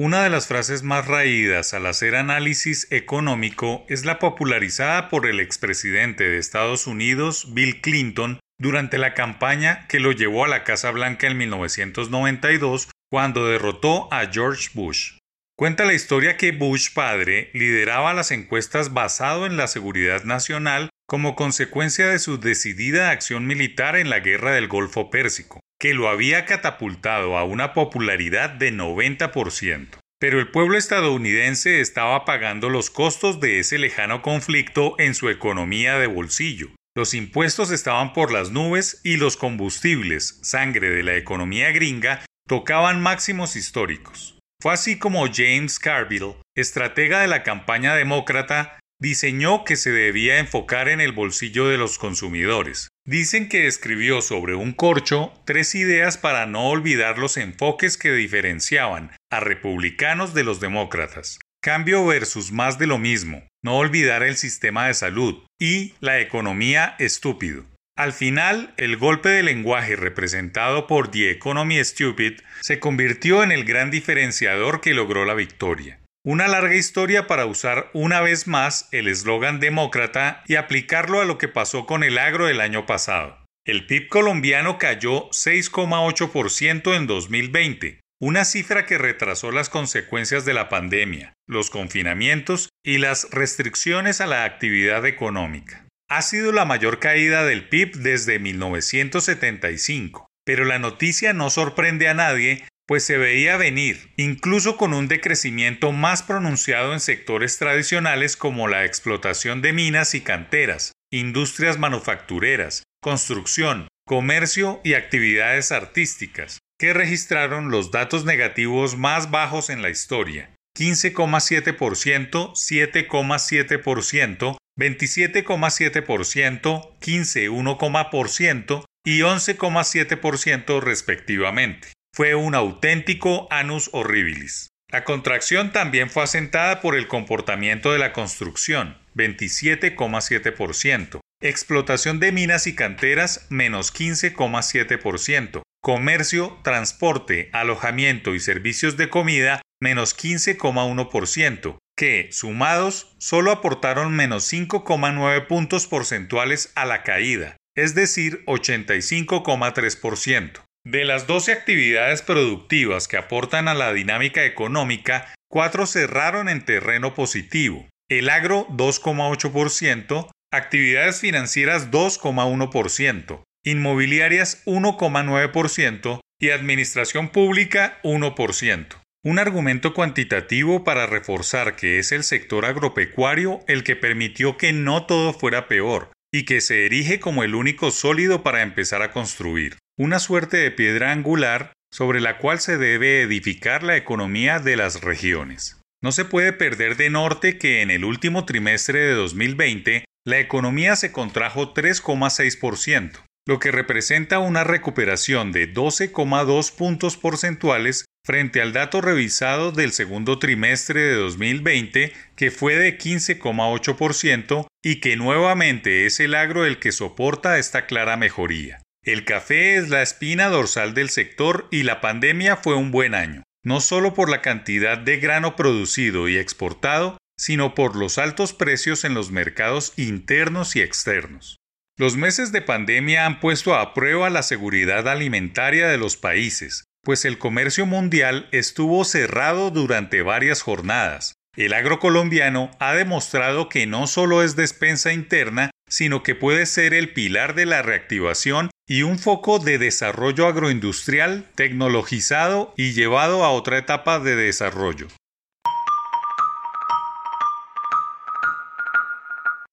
Una de las frases más raídas al hacer análisis económico es la popularizada por el expresidente de Estados Unidos, Bill Clinton, durante la campaña que lo llevó a la Casa Blanca en 1992 cuando derrotó a George Bush. Cuenta la historia que Bush padre lideraba las encuestas basado en la seguridad nacional como consecuencia de su decidida acción militar en la guerra del Golfo Pérsico que lo había catapultado a una popularidad de 90%. Pero el pueblo estadounidense estaba pagando los costos de ese lejano conflicto en su economía de bolsillo. Los impuestos estaban por las nubes y los combustibles, sangre de la economía gringa, tocaban máximos históricos. Fue así como James Carville, estratega de la campaña demócrata, diseñó que se debía enfocar en el bolsillo de los consumidores. Dicen que escribió sobre un corcho tres ideas para no olvidar los enfoques que diferenciaban a republicanos de los demócratas. Cambio versus más de lo mismo, no olvidar el sistema de salud y la economía estúpido. Al final, el golpe de lenguaje representado por The Economy Stupid se convirtió en el gran diferenciador que logró la victoria. Una larga historia para usar una vez más el eslogan demócrata y aplicarlo a lo que pasó con el agro el año pasado. El PIB colombiano cayó 6,8% en 2020, una cifra que retrasó las consecuencias de la pandemia, los confinamientos y las restricciones a la actividad económica. Ha sido la mayor caída del PIB desde 1975, pero la noticia no sorprende a nadie pues se veía venir, incluso con un decrecimiento más pronunciado en sectores tradicionales como la explotación de minas y canteras, industrias manufactureras, construcción, comercio y actividades artísticas, que registraron los datos negativos más bajos en la historia. 15,7%, 7,7%, 27,7%, 15,1% y 11,7% respectivamente fue un auténtico anus horribilis. La contracción también fue asentada por el comportamiento de la construcción, 27,7%, explotación de minas y canteras, menos 15,7%, comercio, transporte, alojamiento y servicios de comida, menos 15,1%, que, sumados, solo aportaron menos 5,9 puntos porcentuales a la caída, es decir, 85,3%. De las 12 actividades productivas que aportan a la dinámica económica, cuatro cerraron en terreno positivo. El agro 2,8%, actividades financieras 2,1%, inmobiliarias 1,9% y administración pública 1%. Un argumento cuantitativo para reforzar que es el sector agropecuario el que permitió que no todo fuera peor y que se erige como el único sólido para empezar a construir una suerte de piedra angular sobre la cual se debe edificar la economía de las regiones. No se puede perder de norte que en el último trimestre de 2020 la economía se contrajo 3,6%, lo que representa una recuperación de 12,2 puntos porcentuales frente al dato revisado del segundo trimestre de 2020, que fue de 15,8% y que nuevamente es el agro el que soporta esta clara mejoría. El café es la espina dorsal del sector y la pandemia fue un buen año, no solo por la cantidad de grano producido y exportado, sino por los altos precios en los mercados internos y externos. Los meses de pandemia han puesto a prueba la seguridad alimentaria de los países, pues el comercio mundial estuvo cerrado durante varias jornadas. El agrocolombiano ha demostrado que no solo es despensa interna, sino que puede ser el pilar de la reactivación y un foco de desarrollo agroindustrial tecnologizado y llevado a otra etapa de desarrollo.